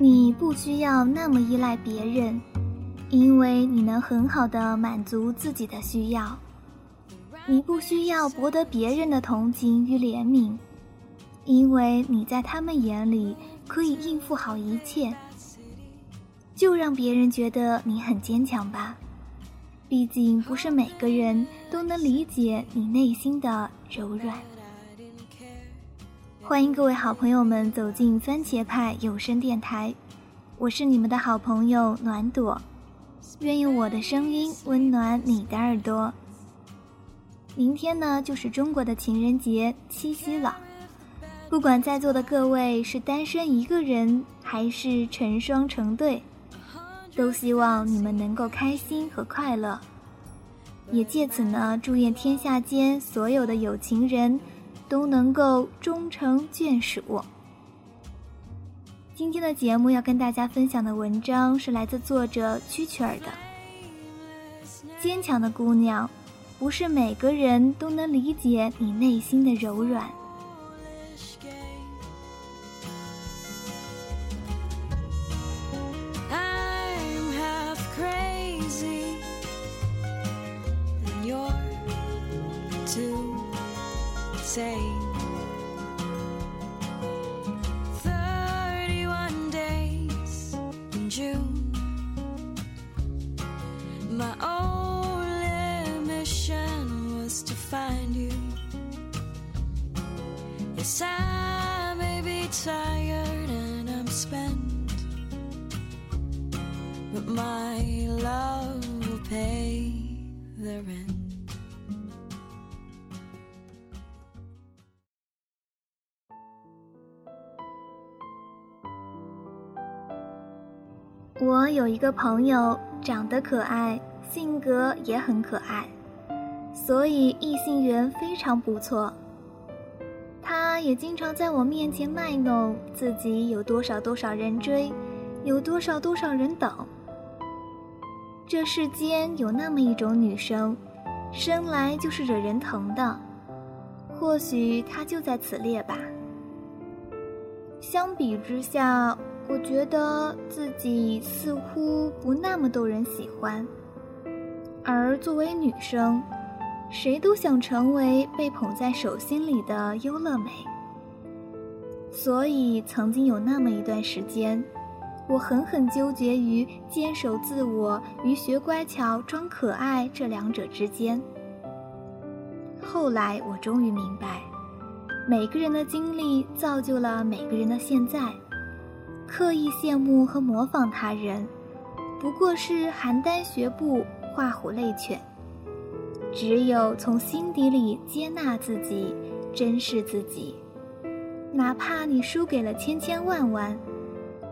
你不需要那么依赖别人，因为你能很好的满足自己的需要。你不需要博得别人的同情与怜悯，因为你在他们眼里可以应付好一切。就让别人觉得你很坚强吧，毕竟不是每个人都能理解你内心的柔软。欢迎各位好朋友们走进番茄派有声电台，我是你们的好朋友暖朵，愿用我的声音温暖你的耳朵。明天呢，就是中国的情人节七夕了，不管在座的各位是单身一个人，还是成双成对。都希望你们能够开心和快乐，也借此呢，祝愿天下间所有的有情人都能够终成眷属。今天的节目要跟大家分享的文章是来自作者蛐蛐儿的。坚强的姑娘，不是每个人都能理解你内心的柔软。say. 我有一个朋友，长得可爱，性格也很可爱，所以异性缘非常不错。他也经常在我面前卖弄自己有多少多少人追，有多少多少人等。这世间有那么一种女生，生来就是惹人疼的，或许她就在此列吧。相比之下。我觉得自己似乎不那么逗人喜欢，而作为女生，谁都想成为被捧在手心里的优乐美。所以，曾经有那么一段时间，我狠狠纠结于坚守自我与学乖巧装可爱这两者之间。后来，我终于明白，每个人的经历造就了每个人的现在。刻意羡慕和模仿他人，不过是邯郸学步，画虎类犬。只有从心底里接纳自己，珍视自己，哪怕你输给了千千万万，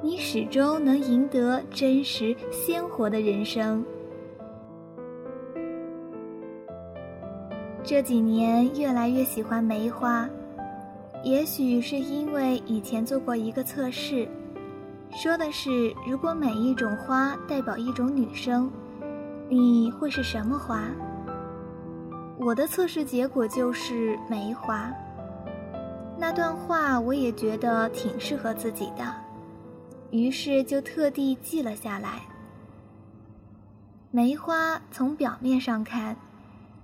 你始终能赢得真实鲜活的人生。这几年越来越喜欢梅花，也许是因为以前做过一个测试。说的是，如果每一种花代表一种女生，你会是什么花？我的测试结果就是梅花。那段话我也觉得挺适合自己的，于是就特地记了下来。梅花从表面上看，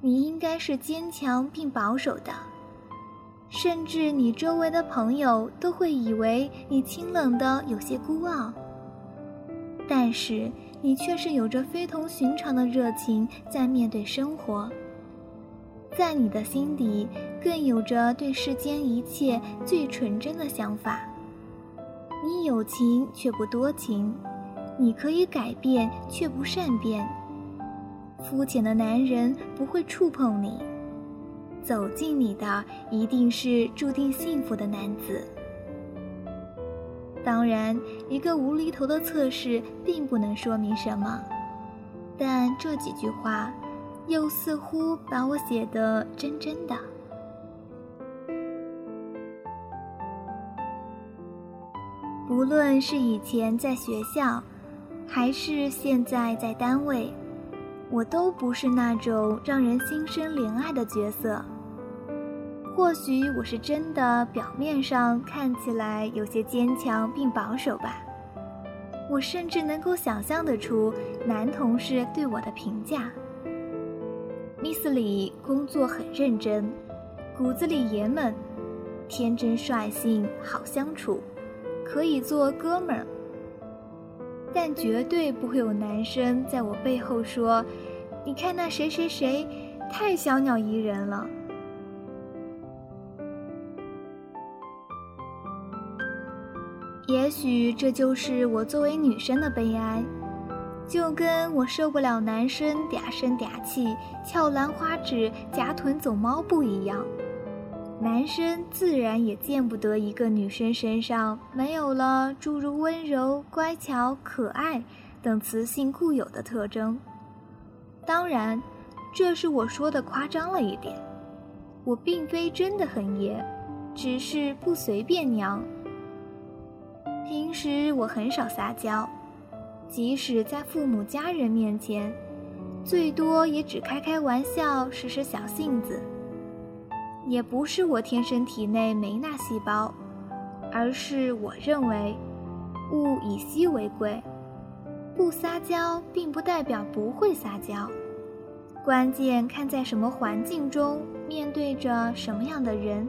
你应该是坚强并保守的。甚至你周围的朋友都会以为你清冷的有些孤傲，但是你却是有着非同寻常的热情在面对生活。在你的心底，更有着对世间一切最纯真的想法。你有情却不多情，你可以改变却不善变。肤浅的男人不会触碰你。走进你的一定是注定幸福的男子。当然，一个无厘头的测试并不能说明什么，但这几句话，又似乎把我写得真真的。无论是以前在学校，还是现在在单位。我都不是那种让人心生怜爱的角色。或许我是真的表面上看起来有些坚强并保守吧，我甚至能够想象得出男同事对我的评价。Miss 李工作很认真，骨子里爷们，天真率性，好相处，可以做哥们儿。但绝对不会有男生在我背后说：“你看那谁谁谁，太小鸟依人了。”也许这就是我作为女生的悲哀，就跟我受不了男生嗲声嗲气、翘兰花指、夹臀走猫步一样，男生自然也见不得一个女生身上没有了诸如温柔、乖巧、可爱等雌性固有的特征。当然，这是我说的夸张了一点，我并非真的很野，只是不随便娘。平时我很少撒娇，即使在父母家人面前，最多也只开开玩笑，使使小性子。也不是我天生体内没那细胞，而是我认为物以稀为贵，不撒娇并不代表不会撒娇，关键看在什么环境中，面对着什么样的人。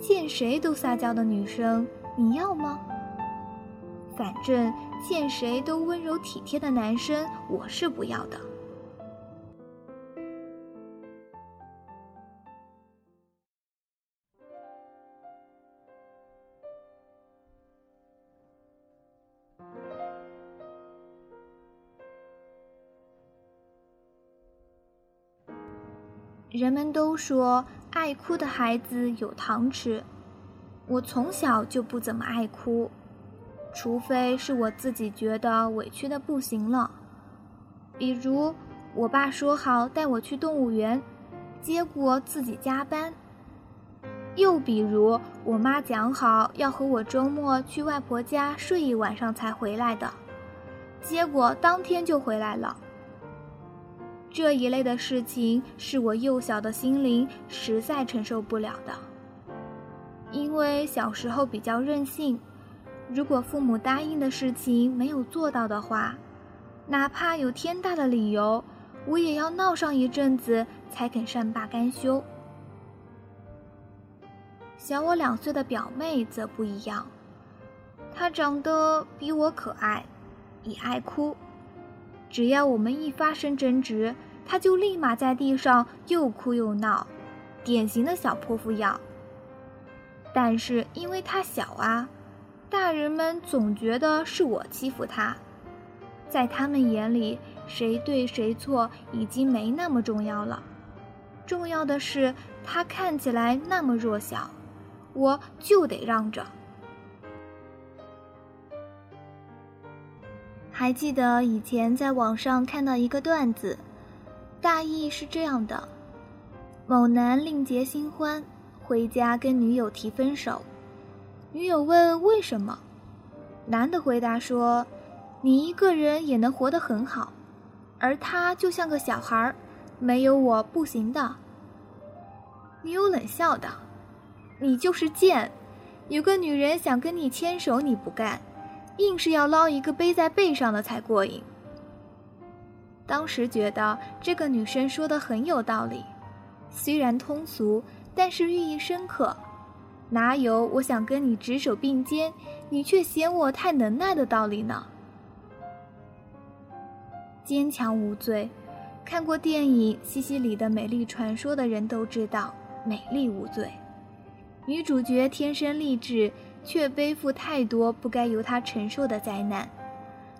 见谁都撒娇的女生，你要吗？反正见谁都温柔体贴的男生，我是不要的。人们都说爱哭的孩子有糖吃，我从小就不怎么爱哭。除非是我自己觉得委屈的不行了，比如我爸说好带我去动物园，结果自己加班；又比如我妈讲好要和我周末去外婆家睡一晚上才回来的，结果当天就回来了。这一类的事情是我幼小的心灵实在承受不了的，因为小时候比较任性。如果父母答应的事情没有做到的话，哪怕有天大的理由，我也要闹上一阵子才肯善罢甘休。小我两岁的表妹则不一样，她长得比我可爱，也爱哭。只要我们一发生争执，她就立马在地上又哭又闹，典型的小泼妇样。但是因为她小啊。大人们总觉得是我欺负他，在他们眼里，谁对谁错已经没那么重要了。重要的是，他看起来那么弱小，我就得让着。还记得以前在网上看到一个段子，大意是这样的：某男另结新欢，回家跟女友提分手。女友问：“为什么？”男的回答说：“你一个人也能活得很好，而他就像个小孩，没有我不行的。”女友冷笑道：“你就是贱，有个女人想跟你牵手你不干，硬是要捞一个背在背上的才过瘾。”当时觉得这个女生说的很有道理，虽然通俗，但是寓意深刻。哪有我想跟你执手并肩，你却嫌我太能耐的道理呢？坚强无罪，看过电影《西西里的美丽传说》的人都知道，美丽无罪。女主角天生丽质，却背负太多不该由她承受的灾难，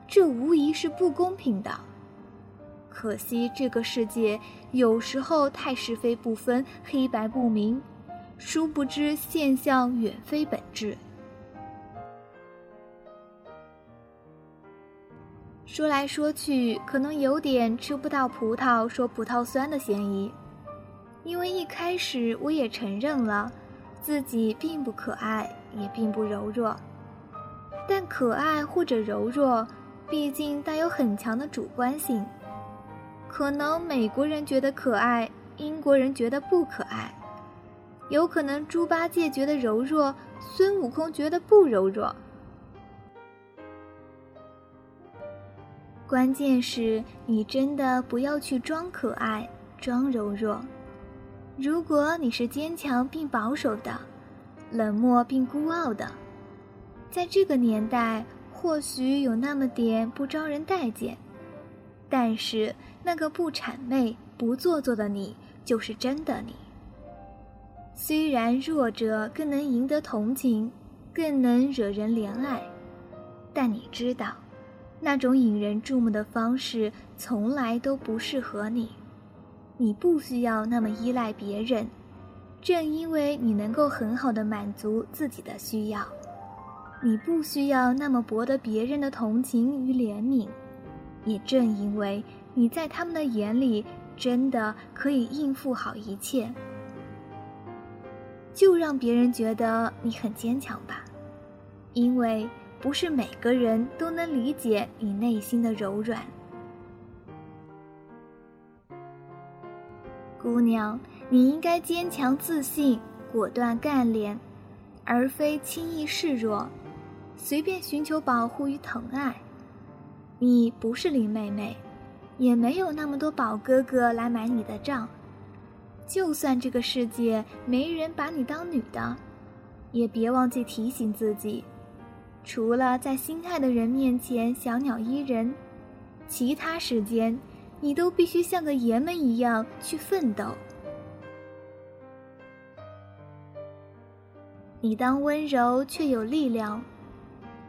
这无疑是不公平的。可惜这个世界有时候太是非不分，黑白不明。殊不知，现象远非本质。说来说去，可能有点吃不到葡萄说葡萄酸的嫌疑，因为一开始我也承认了自己并不可爱，也并不柔弱。但可爱或者柔弱，毕竟带有很强的主观性。可能美国人觉得可爱，英国人觉得不可爱。有可能猪八戒觉得柔弱，孙悟空觉得不柔弱。关键是你真的不要去装可爱、装柔弱。如果你是坚强并保守的，冷漠并孤傲的，在这个年代或许有那么点不招人待见，但是那个不谄媚、不做作的你，就是真的你。虽然弱者更能赢得同情，更能惹人怜爱，但你知道，那种引人注目的方式从来都不适合你。你不需要那么依赖别人，正因为你能够很好的满足自己的需要，你不需要那么博得别人的同情与怜悯。也正因为你在他们的眼里真的可以应付好一切。就让别人觉得你很坚强吧，因为不是每个人都能理解你内心的柔软。姑娘，你应该坚强自信、果断干练，而非轻易示弱，随便寻求保护与疼爱。你不是林妹妹，也没有那么多宝哥哥来买你的账。就算这个世界没人把你当女的，也别忘记提醒自己，除了在心爱的人面前小鸟依人，其他时间你都必须像个爷们一样去奋斗。你当温柔却有力量，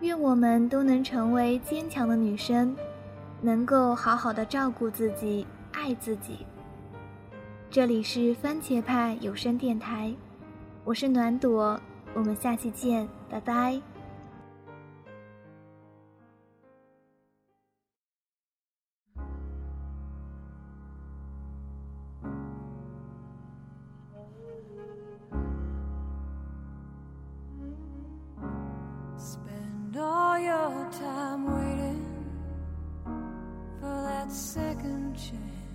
愿我们都能成为坚强的女生，能够好好的照顾自己，爱自己。这里是番茄派有声电台，我是暖朵，我们下期见，拜拜。Spend all your time waiting for that second chance,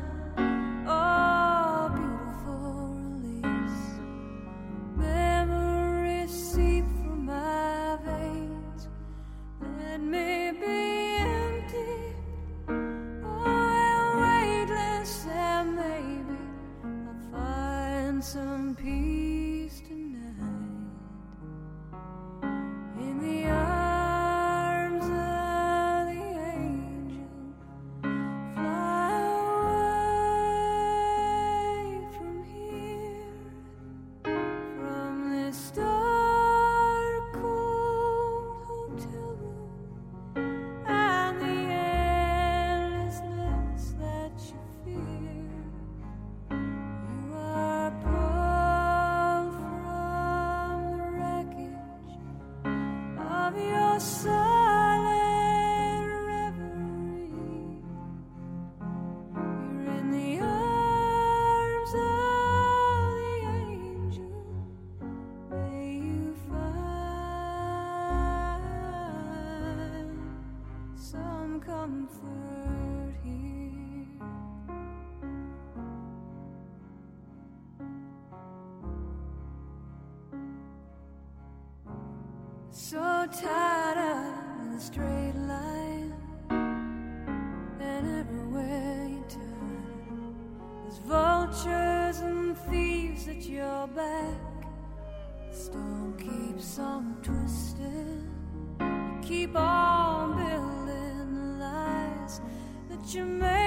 Comfort here. So tired you made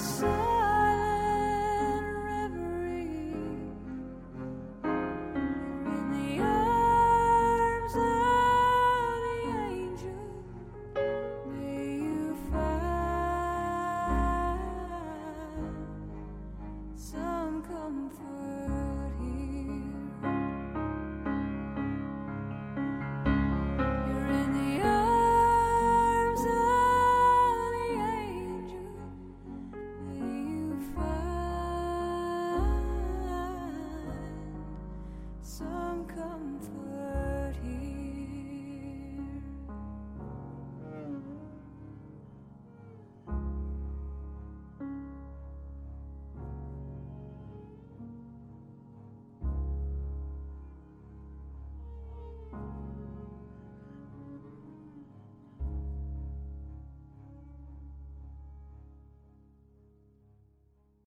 sun.